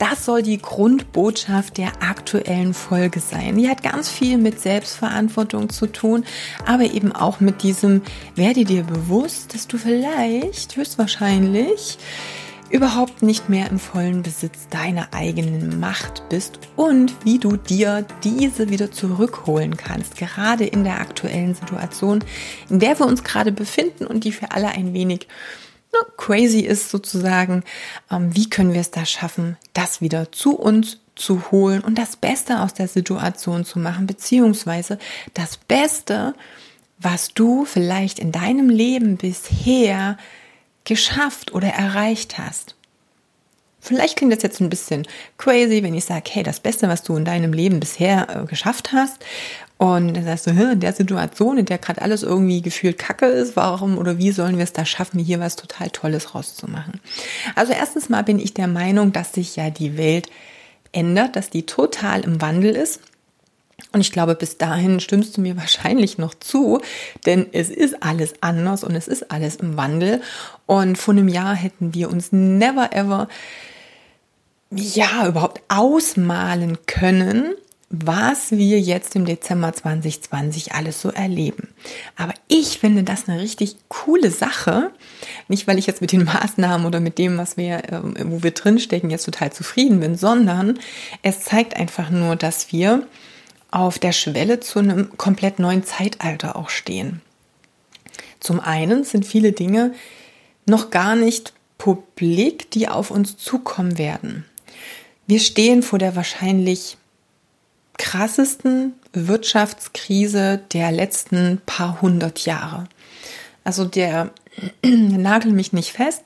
Das soll die Grundbotschaft der aktuellen Folge sein. Die hat ganz viel mit Selbstverantwortung zu tun, aber eben auch mit diesem, werde dir bewusst, dass du vielleicht, höchstwahrscheinlich, überhaupt nicht mehr im vollen Besitz deiner eigenen Macht bist und wie du dir diese wieder zurückholen kannst, gerade in der aktuellen Situation, in der wir uns gerade befinden und die für alle ein wenig crazy ist sozusagen, ähm, wie können wir es da schaffen, das wieder zu uns zu holen und das Beste aus der Situation zu machen, beziehungsweise das Beste, was du vielleicht in deinem Leben bisher geschafft oder erreicht hast. Vielleicht klingt das jetzt ein bisschen crazy, wenn ich sage, hey, das Beste, was du in deinem Leben bisher äh, geschafft hast. Und dann sagst du, in der Situation, in der gerade alles irgendwie gefühlt kacke ist, warum oder wie sollen wir es da schaffen, hier was total Tolles rauszumachen? Also erstens mal bin ich der Meinung, dass sich ja die Welt ändert, dass die total im Wandel ist. Und ich glaube, bis dahin stimmst du mir wahrscheinlich noch zu, denn es ist alles anders und es ist alles im Wandel. Und vor einem Jahr hätten wir uns never ever ja, überhaupt ausmalen können, was wir jetzt im Dezember 2020 alles so erleben. Aber ich finde das eine richtig coole Sache. Nicht, weil ich jetzt mit den Maßnahmen oder mit dem, was wir, ähm, wo wir drinstecken, jetzt total zufrieden bin, sondern es zeigt einfach nur, dass wir auf der Schwelle zu einem komplett neuen Zeitalter auch stehen. Zum einen sind viele Dinge noch gar nicht publik, die auf uns zukommen werden. Wir stehen vor der wahrscheinlich krassesten Wirtschaftskrise der letzten paar hundert Jahre. Also der nagel mich nicht fest.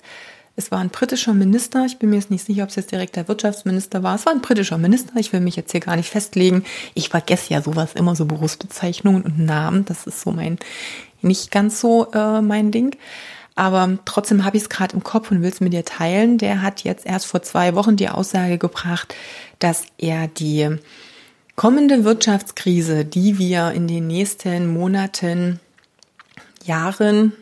Es war ein britischer Minister. Ich bin mir jetzt nicht sicher, ob es jetzt direkt der Wirtschaftsminister war. Es war ein britischer Minister. Ich will mich jetzt hier gar nicht festlegen. Ich vergesse ja sowas immer, so Berufsbezeichnungen und Namen. Das ist so mein, nicht ganz so äh, mein Ding. Aber trotzdem habe ich es gerade im Kopf und will es mit dir teilen. Der hat jetzt erst vor zwei Wochen die Aussage gebracht, dass er die kommende Wirtschaftskrise, die wir in den nächsten Monaten, Jahren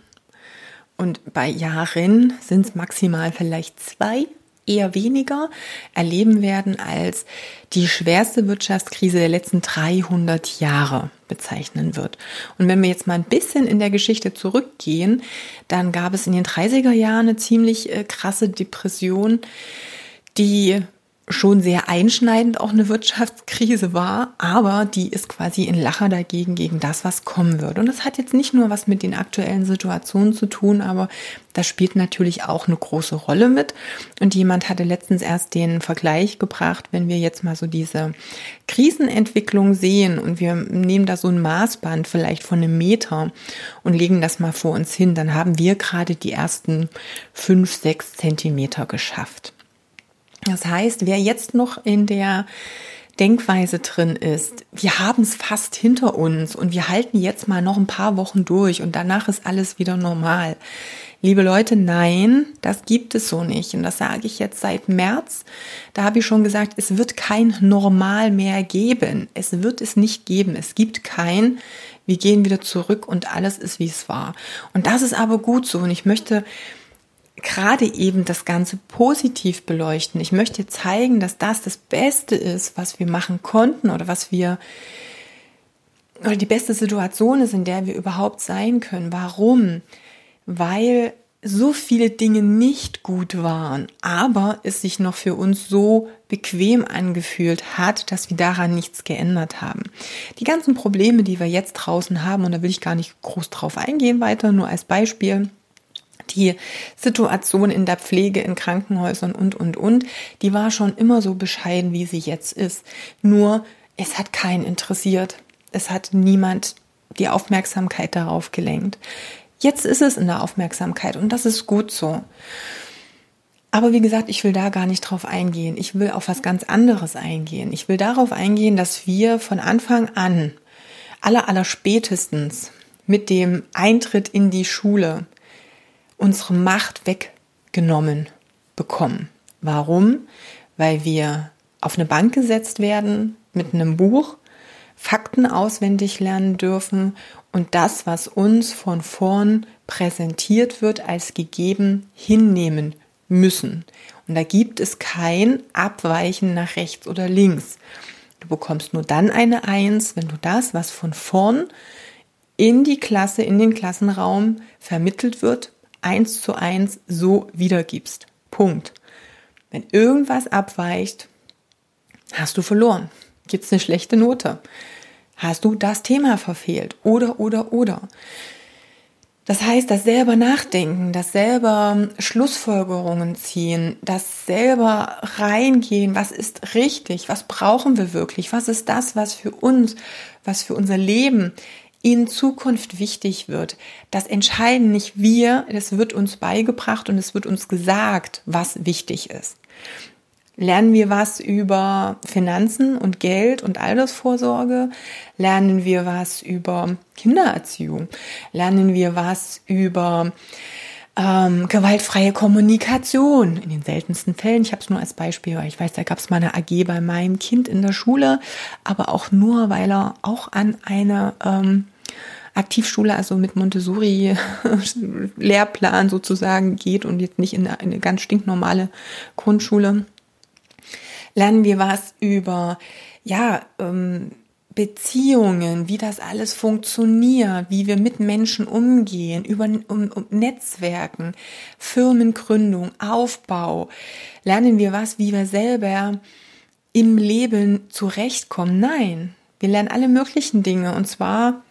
und bei Jahren sind es maximal vielleicht zwei eher weniger erleben werden als die schwerste Wirtschaftskrise der letzten 300 Jahre bezeichnen wird. Und wenn wir jetzt mal ein bisschen in der Geschichte zurückgehen, dann gab es in den 30er Jahren eine ziemlich äh, krasse Depression, die schon sehr einschneidend auch eine Wirtschaftskrise war, aber die ist quasi in Lacher dagegen gegen das, was kommen wird. Und das hat jetzt nicht nur was mit den aktuellen Situationen zu tun, aber das spielt natürlich auch eine große Rolle mit. Und jemand hatte letztens erst den Vergleich gebracht, wenn wir jetzt mal so diese Krisenentwicklung sehen und wir nehmen da so ein Maßband vielleicht von einem Meter und legen das mal vor uns hin, dann haben wir gerade die ersten fünf, sechs Zentimeter geschafft. Das heißt, wer jetzt noch in der Denkweise drin ist, wir haben es fast hinter uns und wir halten jetzt mal noch ein paar Wochen durch und danach ist alles wieder normal. Liebe Leute, nein, das gibt es so nicht. Und das sage ich jetzt seit März. Da habe ich schon gesagt, es wird kein Normal mehr geben. Es wird es nicht geben. Es gibt kein, wir gehen wieder zurück und alles ist, wie es war. Und das ist aber gut so. Und ich möchte gerade eben das Ganze positiv beleuchten. Ich möchte zeigen, dass das das Beste ist, was wir machen konnten oder was wir oder die beste Situation ist, in der wir überhaupt sein können. Warum? Weil so viele Dinge nicht gut waren, aber es sich noch für uns so bequem angefühlt hat, dass wir daran nichts geändert haben. Die ganzen Probleme, die wir jetzt draußen haben, und da will ich gar nicht groß drauf eingehen weiter, nur als Beispiel, die Situation in der Pflege in Krankenhäusern und, und, und, die war schon immer so bescheiden, wie sie jetzt ist. Nur, es hat keinen interessiert. Es hat niemand die Aufmerksamkeit darauf gelenkt. Jetzt ist es in der Aufmerksamkeit und das ist gut so. Aber wie gesagt, ich will da gar nicht drauf eingehen. Ich will auf was ganz anderes eingehen. Ich will darauf eingehen, dass wir von Anfang an, aller, aller spätestens mit dem Eintritt in die Schule unsere Macht weggenommen bekommen. Warum? Weil wir auf eine Bank gesetzt werden mit einem Buch, Fakten auswendig lernen dürfen und das, was uns von vorn präsentiert wird, als gegeben hinnehmen müssen. Und da gibt es kein Abweichen nach rechts oder links. Du bekommst nur dann eine Eins, wenn du das, was von vorn in die Klasse, in den Klassenraum vermittelt wird, eins zu eins so wiedergibst. Punkt. Wenn irgendwas abweicht, hast du verloren. Gibt es eine schlechte Note? Hast du das Thema verfehlt? Oder, oder, oder. Das heißt, das selber nachdenken, das selber Schlussfolgerungen ziehen, das selber reingehen, was ist richtig, was brauchen wir wirklich, was ist das, was für uns, was für unser Leben in Zukunft wichtig wird. Das entscheiden nicht wir, es wird uns beigebracht und es wird uns gesagt, was wichtig ist. Lernen wir was über Finanzen und Geld und Altersvorsorge? Lernen wir was über Kindererziehung? Lernen wir was über ähm, gewaltfreie Kommunikation? In den seltensten Fällen. Ich habe es nur als Beispiel, weil ich weiß, da gab es mal eine AG bei meinem Kind in der Schule, aber auch nur, weil er auch an eine ähm, Aktivschule, also mit Montessori-Lehrplan sozusagen geht und jetzt nicht in eine, ganz stinknormale Grundschule lernen wir was über, ja, ähm, Beziehungen, wie das alles funktioniert, wie wir mit Menschen umgehen, über um, um Netzwerken, Firmengründung, Aufbau. Lernen wir was, wie wir selber im Leben zurechtkommen? Nein, wir lernen alle möglichen Dinge und zwar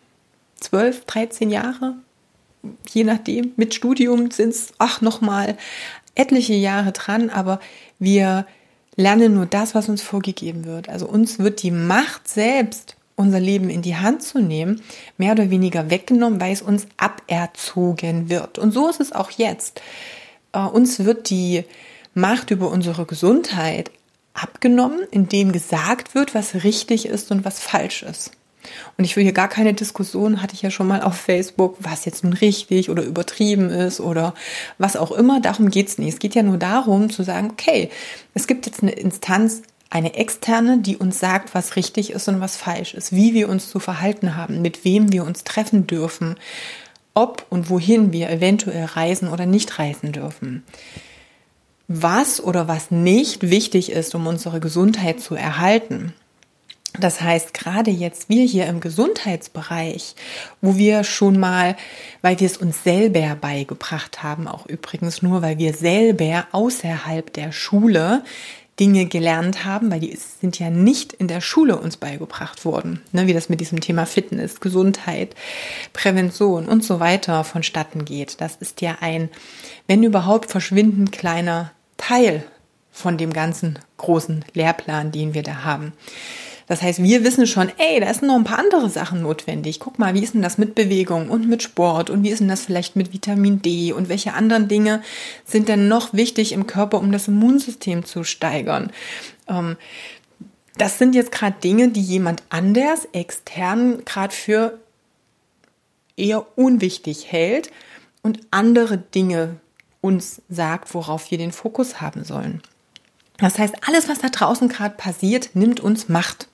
zwölf, dreizehn Jahre, je nachdem. Mit Studium sind es, ach, nochmal etliche Jahre dran, aber wir lerne nur das, was uns vorgegeben wird. Also uns wird die Macht selbst, unser Leben in die Hand zu nehmen, mehr oder weniger weggenommen, weil es uns aberzogen wird. Und so ist es auch jetzt. Äh, uns wird die Macht über unsere Gesundheit abgenommen, indem gesagt wird, was richtig ist und was falsch ist. Und ich will hier gar keine Diskussion, hatte ich ja schon mal auf Facebook, was jetzt nun richtig oder übertrieben ist oder was auch immer. Darum geht es nicht. Es geht ja nur darum zu sagen, okay, es gibt jetzt eine Instanz, eine externe, die uns sagt, was richtig ist und was falsch ist, wie wir uns zu verhalten haben, mit wem wir uns treffen dürfen, ob und wohin wir eventuell reisen oder nicht reisen dürfen. Was oder was nicht wichtig ist, um unsere Gesundheit zu erhalten. Das heißt, gerade jetzt wir hier im Gesundheitsbereich, wo wir schon mal, weil wir es uns selber beigebracht haben, auch übrigens nur, weil wir selber außerhalb der Schule Dinge gelernt haben, weil die sind ja nicht in der Schule uns beigebracht worden, ne, wie das mit diesem Thema Fitness, Gesundheit, Prävention und so weiter vonstatten geht. Das ist ja ein, wenn überhaupt, verschwindend kleiner Teil von dem ganzen großen Lehrplan, den wir da haben. Das heißt, wir wissen schon, ey, da sind noch ein paar andere Sachen notwendig. Guck mal, wie ist denn das mit Bewegung und mit Sport und wie ist denn das vielleicht mit Vitamin D und welche anderen Dinge sind denn noch wichtig im Körper, um das Immunsystem zu steigern? Ähm, das sind jetzt gerade Dinge, die jemand anders extern gerade für eher unwichtig hält und andere Dinge uns sagt, worauf wir den Fokus haben sollen. Das heißt, alles, was da draußen gerade passiert, nimmt uns Macht.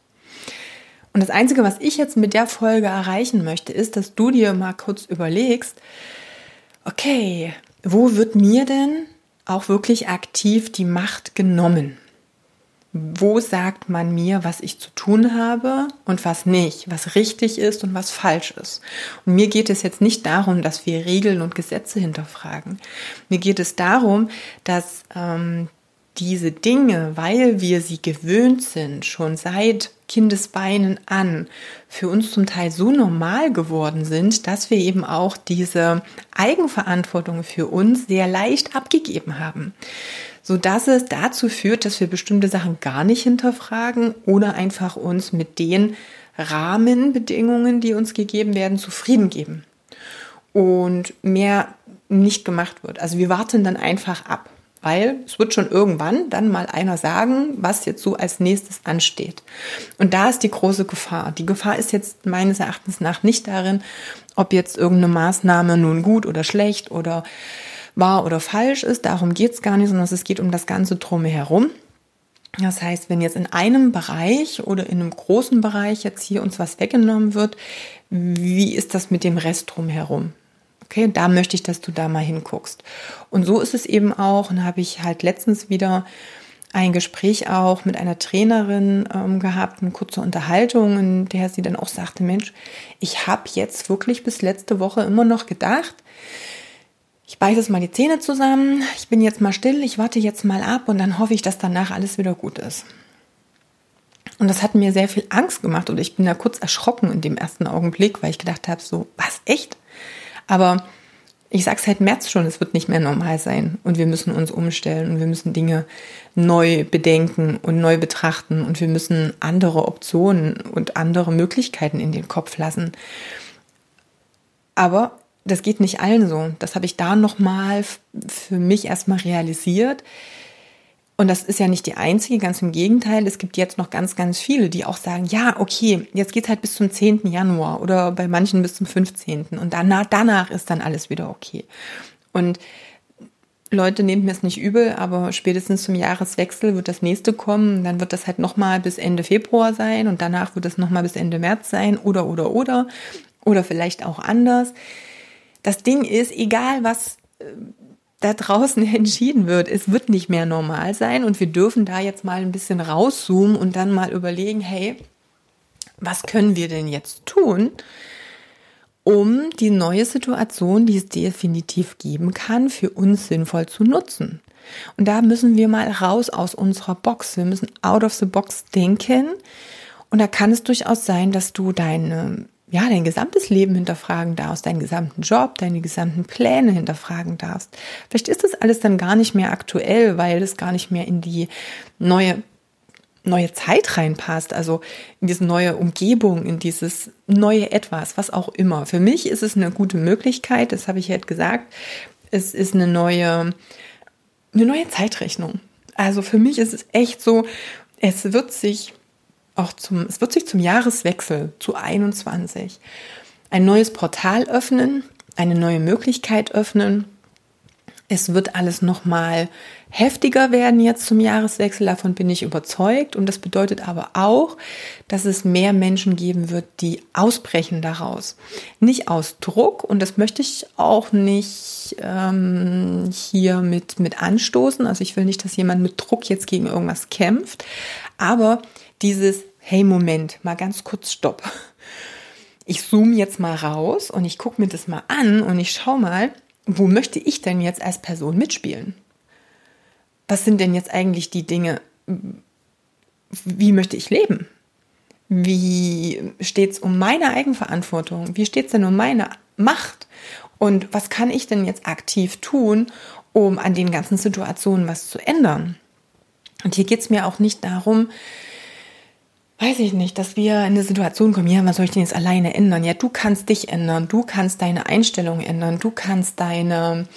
Und das Einzige, was ich jetzt mit der Folge erreichen möchte, ist, dass du dir mal kurz überlegst, okay, wo wird mir denn auch wirklich aktiv die Macht genommen? Wo sagt man mir, was ich zu tun habe und was nicht, was richtig ist und was falsch ist? Und mir geht es jetzt nicht darum, dass wir Regeln und Gesetze hinterfragen. Mir geht es darum, dass ähm, diese Dinge, weil wir sie gewöhnt sind, schon seit Kindesbeinen an, für uns zum Teil so normal geworden sind, dass wir eben auch diese Eigenverantwortung für uns sehr leicht abgegeben haben. So dass es dazu führt, dass wir bestimmte Sachen gar nicht hinterfragen oder einfach uns mit den Rahmenbedingungen, die uns gegeben werden, zufrieden geben. Und mehr nicht gemacht wird. Also wir warten dann einfach ab. Weil es wird schon irgendwann dann mal einer sagen, was jetzt so als nächstes ansteht. Und da ist die große Gefahr. Die Gefahr ist jetzt meines Erachtens nach nicht darin, ob jetzt irgendeine Maßnahme nun gut oder schlecht oder wahr oder falsch ist. Darum geht es gar nicht, sondern es geht um das Ganze drumherum. Das heißt, wenn jetzt in einem Bereich oder in einem großen Bereich jetzt hier uns was weggenommen wird, wie ist das mit dem Rest drumherum? Okay, da möchte ich, dass du da mal hinguckst. Und so ist es eben auch, und habe ich halt letztens wieder ein Gespräch auch mit einer Trainerin ähm, gehabt, eine kurze Unterhaltung, in der sie dann auch sagte, Mensch, ich habe jetzt wirklich bis letzte Woche immer noch gedacht, ich beiße jetzt mal die Zähne zusammen, ich bin jetzt mal still, ich warte jetzt mal ab und dann hoffe ich, dass danach alles wieder gut ist. Und das hat mir sehr viel Angst gemacht und ich bin da kurz erschrocken in dem ersten Augenblick, weil ich gedacht habe, so, was, echt? Aber ich sage seit März schon, es wird nicht mehr normal sein und wir müssen uns umstellen und wir müssen Dinge neu bedenken und neu betrachten und wir müssen andere Optionen und andere Möglichkeiten in den Kopf lassen. Aber das geht nicht allen so. Das habe ich da nochmal für mich erstmal realisiert. Und das ist ja nicht die einzige, ganz im Gegenteil. Es gibt jetzt noch ganz, ganz viele, die auch sagen, ja, okay, jetzt geht's halt bis zum 10. Januar oder bei manchen bis zum 15. Und danach, danach ist dann alles wieder okay. Und Leute, nehmt mir es nicht übel, aber spätestens zum Jahreswechsel wird das nächste kommen. Dann wird das halt nochmal bis Ende Februar sein und danach wird es nochmal bis Ende März sein oder, oder, oder. Oder vielleicht auch anders. Das Ding ist, egal was äh, da draußen entschieden wird, es wird nicht mehr normal sein und wir dürfen da jetzt mal ein bisschen rauszoomen und dann mal überlegen, hey, was können wir denn jetzt tun, um die neue Situation, die es definitiv geben kann, für uns sinnvoll zu nutzen. Und da müssen wir mal raus aus unserer Box. Wir müssen out of the box denken. Und da kann es durchaus sein, dass du deine ja, dein gesamtes Leben hinterfragen darfst, deinen gesamten Job, deine gesamten Pläne hinterfragen darfst. Vielleicht ist das alles dann gar nicht mehr aktuell, weil es gar nicht mehr in die neue neue Zeit reinpasst, also in diese neue Umgebung, in dieses neue Etwas, was auch immer. Für mich ist es eine gute Möglichkeit, das habe ich jetzt gesagt. Es ist eine neue, eine neue Zeitrechnung. Also für mich ist es echt so, es wird sich auch zum, es wird sich zum Jahreswechsel zu 21 ein neues Portal öffnen, eine neue Möglichkeit öffnen. Es wird alles nochmal heftiger werden jetzt zum Jahreswechsel, davon bin ich überzeugt. Und das bedeutet aber auch, dass es mehr Menschen geben wird, die ausbrechen daraus. Nicht aus Druck, und das möchte ich auch nicht ähm, hier mit, mit anstoßen. Also ich will nicht, dass jemand mit Druck jetzt gegen irgendwas kämpft, aber dieses, hey Moment, mal ganz kurz Stopp. Ich zoome jetzt mal raus und ich gucke mir das mal an und ich schaue mal, wo möchte ich denn jetzt als Person mitspielen? Was sind denn jetzt eigentlich die Dinge, wie möchte ich leben? Wie steht es um meine Eigenverantwortung? Wie steht es denn um meine Macht? Und was kann ich denn jetzt aktiv tun, um an den ganzen Situationen was zu ändern? Und hier geht es mir auch nicht darum, weiß ich nicht, dass wir in eine Situation kommen, ja, was soll ich denn jetzt alleine ändern? Ja, du kannst dich ändern, du kannst deine Einstellung ändern, du kannst deine,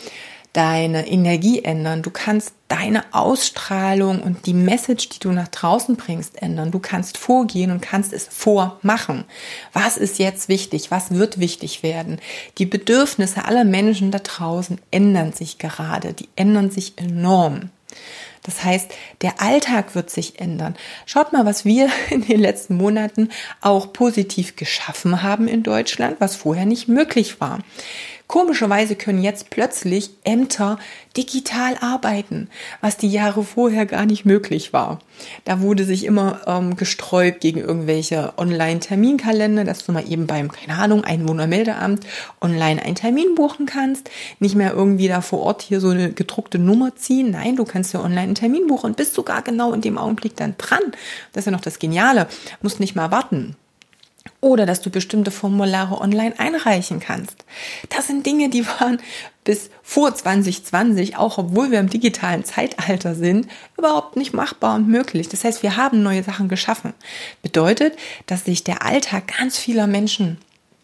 deine Energie ändern, du kannst deine Ausstrahlung und die Message, die du nach draußen bringst, ändern. Du kannst vorgehen und kannst es vormachen. Was ist jetzt wichtig? Was wird wichtig werden? Die Bedürfnisse aller Menschen da draußen ändern sich gerade, die ändern sich enorm. Das heißt, der Alltag wird sich ändern. Schaut mal, was wir in den letzten Monaten auch positiv geschaffen haben in Deutschland, was vorher nicht möglich war. Komischerweise können jetzt plötzlich Ämter digital arbeiten, was die Jahre vorher gar nicht möglich war. Da wurde sich immer ähm, gesträubt gegen irgendwelche Online-Terminkalender, dass du mal eben beim, keine Ahnung, Einwohnermeldeamt online einen Termin buchen kannst, nicht mehr irgendwie da vor Ort hier so eine gedruckte Nummer ziehen. Nein, du kannst ja online einen Termin buchen und bist sogar genau in dem Augenblick dann dran. Das ist ja noch das Geniale. Musst nicht mal warten oder dass du bestimmte Formulare online einreichen kannst. Das sind Dinge, die waren bis vor 2020, auch obwohl wir im digitalen Zeitalter sind, überhaupt nicht machbar und möglich. Das heißt, wir haben neue Sachen geschaffen. Bedeutet, dass sich der Alltag ganz vieler Menschen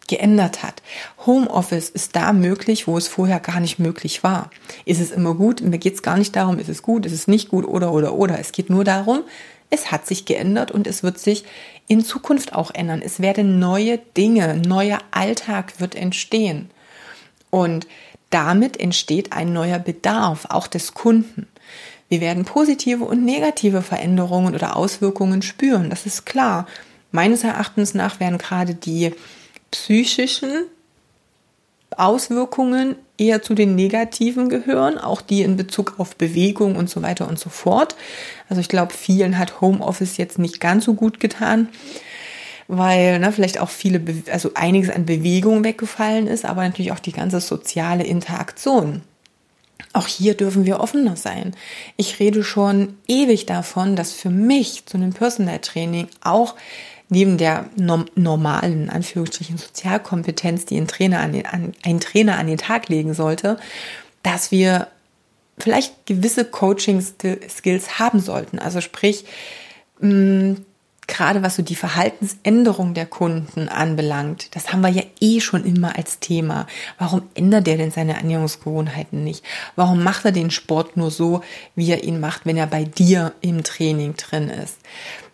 geändert hat. Homeoffice ist da möglich, wo es vorher gar nicht möglich war. Ist es immer gut? Mir geht es gar nicht darum, ist es gut, ist es nicht gut oder oder oder. Es geht nur darum, es hat sich geändert und es wird sich in Zukunft auch ändern. Es werden neue Dinge, neuer Alltag wird entstehen. Und damit entsteht ein neuer Bedarf, auch des Kunden. Wir werden positive und negative Veränderungen oder Auswirkungen spüren, das ist klar. Meines Erachtens nach werden gerade die psychischen Auswirkungen eher zu den negativen gehören, auch die in Bezug auf Bewegung und so weiter und so fort. Also ich glaube, vielen hat Homeoffice jetzt nicht ganz so gut getan, weil ne, vielleicht auch viele, also einiges an Bewegung weggefallen ist, aber natürlich auch die ganze soziale Interaktion. Auch hier dürfen wir offener sein. Ich rede schon ewig davon, dass für mich zu einem Personal Training auch neben der normalen, Anführungsstrichen, Sozialkompetenz, die ein Trainer, an den, an, ein Trainer an den Tag legen sollte, dass wir vielleicht gewisse Coaching-Skills haben sollten. Also sprich, mh, gerade was so die Verhaltensänderung der Kunden anbelangt, das haben wir ja eh schon immer als Thema. Warum ändert er denn seine Ernährungsgewohnheiten nicht? Warum macht er den Sport nur so, wie er ihn macht, wenn er bei dir im Training drin ist?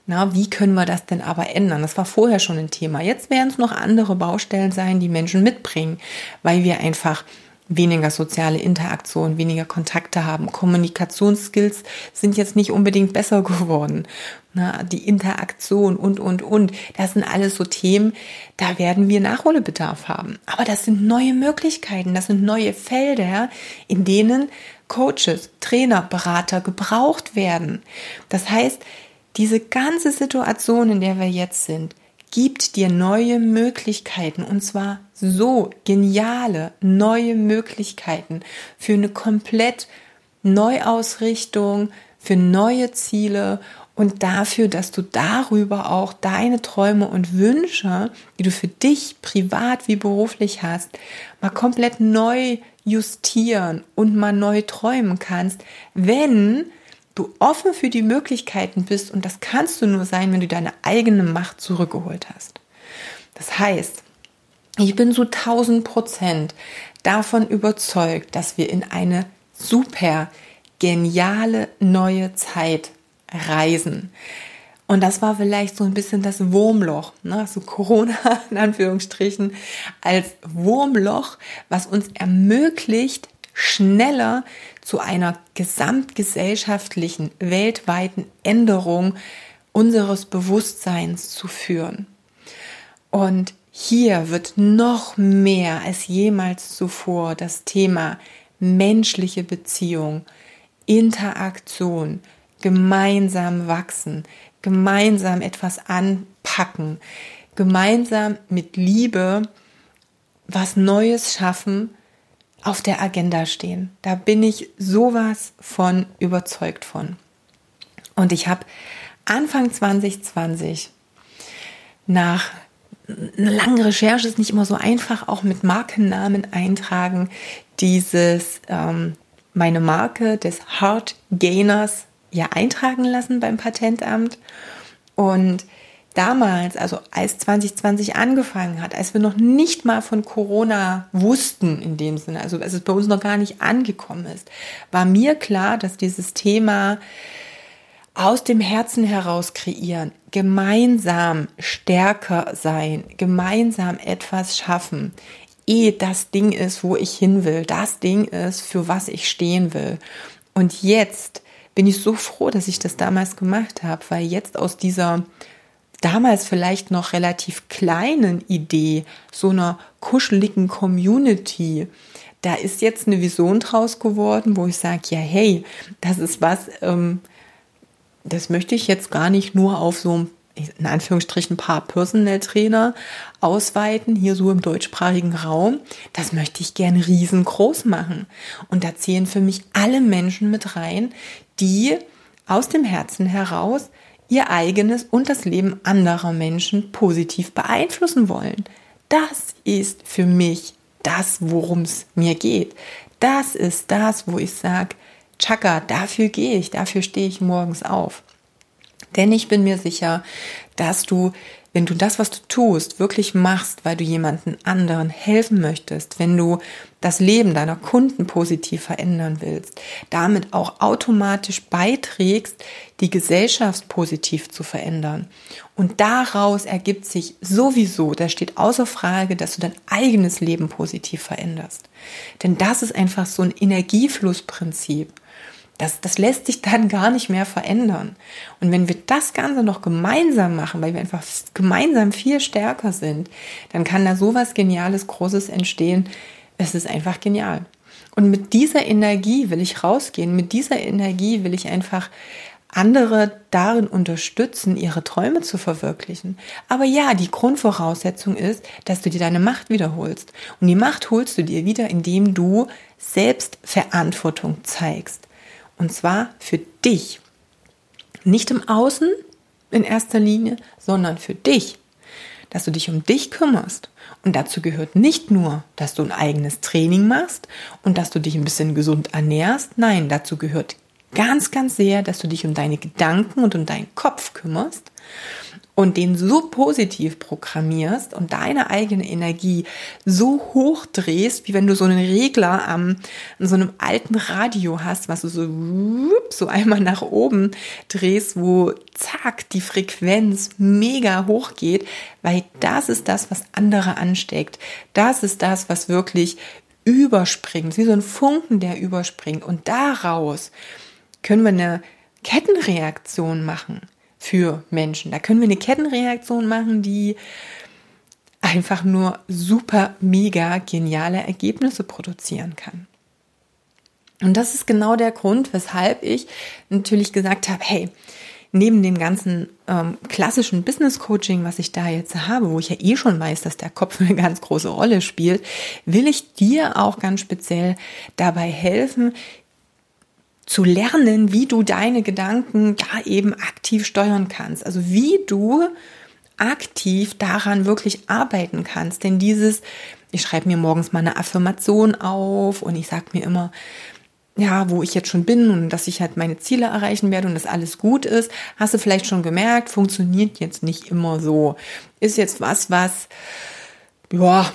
Na, wie können wir das denn aber ändern? Das war vorher schon ein Thema. Jetzt werden es noch andere Baustellen sein, die Menschen mitbringen, weil wir einfach weniger soziale Interaktion, weniger Kontakte haben. Kommunikationsskills sind jetzt nicht unbedingt besser geworden. Na, die Interaktion und, und, und. Das sind alles so Themen, da werden wir Nachholbedarf haben. Aber das sind neue Möglichkeiten, das sind neue Felder, in denen Coaches, Trainer, Berater gebraucht werden. Das heißt, diese ganze Situation, in der wir jetzt sind, gibt dir neue Möglichkeiten. Und zwar so geniale neue Möglichkeiten für eine komplett Neuausrichtung, für neue Ziele und dafür, dass du darüber auch deine Träume und Wünsche, die du für dich privat wie beruflich hast, mal komplett neu justieren und mal neu träumen kannst, wenn du offen für die Möglichkeiten bist und das kannst du nur sein, wenn du deine eigene Macht zurückgeholt hast. Das heißt, ich bin so 1000 Prozent davon überzeugt, dass wir in eine super geniale neue Zeit reisen. Und das war vielleicht so ein bisschen das Wurmloch, ne? so Corona in Anführungsstrichen, als Wurmloch, was uns ermöglicht, schneller zu einer gesamtgesellschaftlichen, weltweiten Änderung unseres Bewusstseins zu führen. Und hier wird noch mehr als jemals zuvor das Thema menschliche Beziehung, Interaktion, gemeinsam wachsen, gemeinsam etwas anpacken, gemeinsam mit Liebe was Neues schaffen, auf der Agenda stehen. Da bin ich sowas von überzeugt von. Und ich habe Anfang 2020 nach einer langen Recherche ist nicht immer so einfach, auch mit Markennamen eintragen, dieses ähm, meine Marke des Heart Gainers ja eintragen lassen beim Patentamt und damals, also als 2020 angefangen hat, als wir noch nicht mal von Corona wussten in dem Sinne, also als es bei uns noch gar nicht angekommen ist, war mir klar, dass dieses Thema aus dem Herzen heraus kreieren, gemeinsam stärker sein, gemeinsam etwas schaffen, eh das Ding ist, wo ich hin will, das Ding ist, für was ich stehen will. Und jetzt bin ich so froh, dass ich das damals gemacht habe, weil jetzt aus dieser damals vielleicht noch relativ kleinen Idee, so einer kuscheligen Community, da ist jetzt eine Vision draus geworden, wo ich sage, ja, hey, das ist was, ähm, das möchte ich jetzt gar nicht nur auf so in Anführungsstrichen ein paar Personal Trainer ausweiten, hier so im deutschsprachigen Raum. Das möchte ich gerne riesengroß machen. Und da zählen für mich alle Menschen mit rein, die aus dem Herzen heraus ihr eigenes und das Leben anderer Menschen positiv beeinflussen wollen. Das ist für mich das, worum es mir geht. Das ist das, wo ich sage, Chaka, dafür gehe ich, dafür stehe ich morgens auf. Denn ich bin mir sicher, dass du wenn du das, was du tust, wirklich machst, weil du jemanden anderen helfen möchtest, wenn du das Leben deiner Kunden positiv verändern willst, damit auch automatisch beiträgst, die Gesellschaft positiv zu verändern. Und daraus ergibt sich sowieso, da steht außer Frage, dass du dein eigenes Leben positiv veränderst. Denn das ist einfach so ein Energieflussprinzip. Das, das lässt sich dann gar nicht mehr verändern. Und wenn wir das Ganze noch gemeinsam machen, weil wir einfach gemeinsam viel stärker sind, dann kann da sowas Geniales, Großes entstehen. Es ist einfach genial. Und mit dieser Energie will ich rausgehen. Mit dieser Energie will ich einfach andere darin unterstützen, ihre Träume zu verwirklichen. Aber ja, die Grundvoraussetzung ist, dass du dir deine Macht wiederholst. Und die Macht holst du dir wieder, indem du Selbstverantwortung zeigst. Und zwar für dich. Nicht im Außen in erster Linie, sondern für dich. Dass du dich um dich kümmerst. Und dazu gehört nicht nur, dass du ein eigenes Training machst und dass du dich ein bisschen gesund ernährst. Nein, dazu gehört ganz, ganz sehr, dass du dich um deine Gedanken und um deinen Kopf kümmerst und den so positiv programmierst und deine eigene Energie so hoch drehst, wie wenn du so einen Regler am an so einem alten Radio hast, was du so so einmal nach oben drehst, wo zack die Frequenz mega hoch geht, weil das ist das, was andere ansteckt. Das ist das, was wirklich überspringt, wie so ein Funken, der überspringt. Und daraus können wir eine Kettenreaktion machen für Menschen. Da können wir eine Kettenreaktion machen, die einfach nur super, mega geniale Ergebnisse produzieren kann. Und das ist genau der Grund, weshalb ich natürlich gesagt habe, hey, neben dem ganzen ähm, klassischen Business Coaching, was ich da jetzt habe, wo ich ja eh schon weiß, dass der Kopf eine ganz große Rolle spielt, will ich dir auch ganz speziell dabei helfen, zu lernen, wie du deine Gedanken da eben aktiv steuern kannst. Also wie du aktiv daran wirklich arbeiten kannst. Denn dieses, ich schreibe mir morgens mal eine Affirmation auf und ich sage mir immer, ja, wo ich jetzt schon bin und dass ich halt meine Ziele erreichen werde und dass alles gut ist, hast du vielleicht schon gemerkt, funktioniert jetzt nicht immer so. Ist jetzt was, was, ja,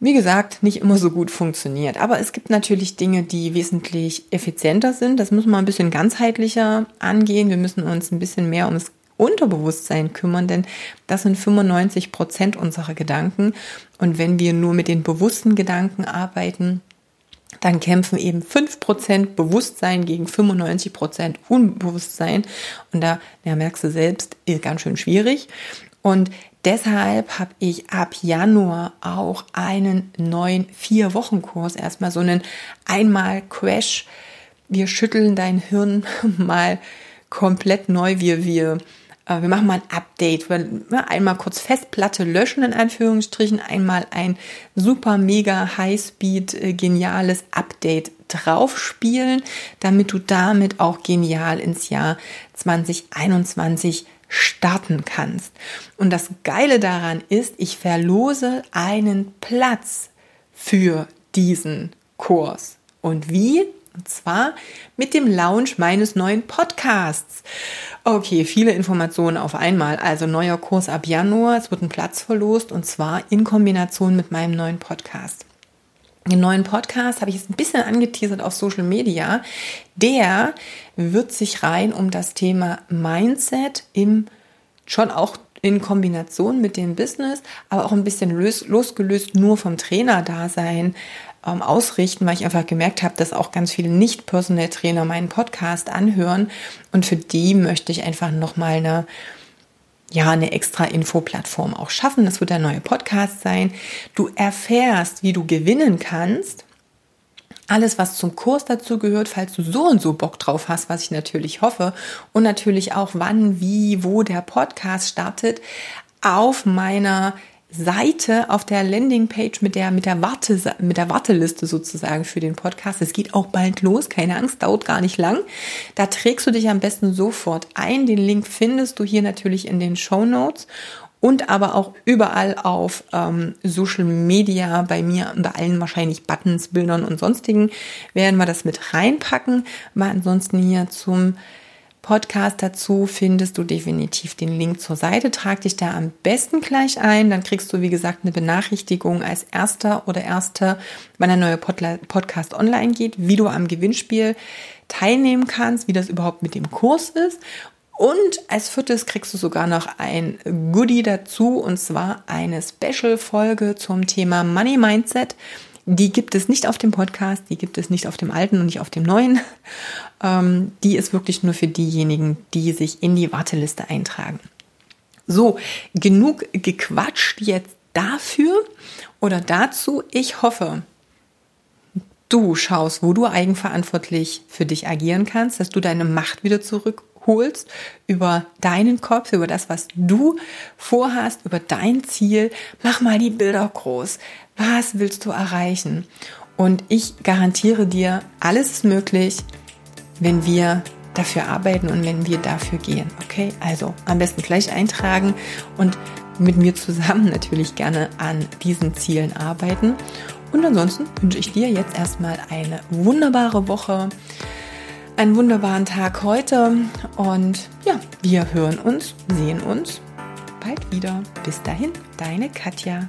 wie gesagt, nicht immer so gut funktioniert. Aber es gibt natürlich Dinge, die wesentlich effizienter sind. Das müssen wir ein bisschen ganzheitlicher angehen. Wir müssen uns ein bisschen mehr ums Unterbewusstsein kümmern, denn das sind 95 Prozent unserer Gedanken. Und wenn wir nur mit den bewussten Gedanken arbeiten, dann kämpfen eben 5% Bewusstsein gegen 95% Unbewusstsein. Und da, ja, merkst du selbst, ist ganz schön schwierig. Und deshalb habe ich ab Januar auch einen neuen Vier-Wochen-Kurs, erstmal so einen Einmal-Crash. Wir schütteln dein Hirn mal komplett neu. Wir, wir, äh, wir machen mal ein Update. Wir, ne, einmal kurz Festplatte löschen, in Anführungsstrichen. Einmal ein super, mega, High-Speed, äh, geniales Update draufspielen, damit du damit auch genial ins Jahr 2021 starten kannst. Und das Geile daran ist, ich verlose einen Platz für diesen Kurs. Und wie? Und zwar mit dem Launch meines neuen Podcasts. Okay, viele Informationen auf einmal. Also neuer Kurs ab Januar. Es wird ein Platz verlost und zwar in Kombination mit meinem neuen Podcast. Den neuen Podcast habe ich jetzt ein bisschen angeteasert auf Social Media. Der wird sich rein um das Thema Mindset im schon auch in Kombination mit dem Business, aber auch ein bisschen los, losgelöst nur vom Trainer-Dasein ähm, ausrichten, weil ich einfach gemerkt habe, dass auch ganz viele Nicht-Personal-Trainer meinen Podcast anhören und für die möchte ich einfach nochmal eine ja, eine extra Infoplattform auch schaffen. Das wird der neue Podcast sein. Du erfährst, wie du gewinnen kannst alles, was zum Kurs dazu gehört, falls du so und so Bock drauf hast, was ich natürlich hoffe, und natürlich auch wann, wie, wo der Podcast startet, auf meiner Seite auf der Landingpage mit der mit der Warte mit der Warteliste sozusagen für den Podcast. Es geht auch bald los, keine Angst, dauert gar nicht lang. Da trägst du dich am besten sofort ein. Den Link findest du hier natürlich in den Show Notes und aber auch überall auf ähm, Social Media, bei mir, bei allen wahrscheinlich Buttons, Bildern und sonstigen, werden wir das mit reinpacken. Aber ansonsten hier zum Podcast dazu findest du definitiv den Link zur Seite. Trag dich da am besten gleich ein. Dann kriegst du, wie gesagt, eine Benachrichtigung als erster oder erster, wenn ein neuer Podcast online geht, wie du am Gewinnspiel teilnehmen kannst, wie das überhaupt mit dem Kurs ist. Und als viertes kriegst du sogar noch ein Goodie dazu, und zwar eine Special-Folge zum Thema Money Mindset. Die gibt es nicht auf dem Podcast, die gibt es nicht auf dem alten und nicht auf dem neuen. Ähm, die ist wirklich nur für diejenigen, die sich in die Warteliste eintragen. So, genug gequatscht jetzt dafür oder dazu. Ich hoffe, du schaust, wo du eigenverantwortlich für dich agieren kannst, dass du deine Macht wieder zurückholst über deinen Kopf, über das, was du vorhast, über dein Ziel. Mach mal die Bilder groß. Was willst du erreichen? Und ich garantiere dir, alles ist möglich, wenn wir dafür arbeiten und wenn wir dafür gehen. Okay, also am besten gleich eintragen und mit mir zusammen natürlich gerne an diesen Zielen arbeiten. Und ansonsten wünsche ich dir jetzt erstmal eine wunderbare Woche, einen wunderbaren Tag heute und ja, wir hören uns, sehen uns bald wieder. Bis dahin, deine Katja.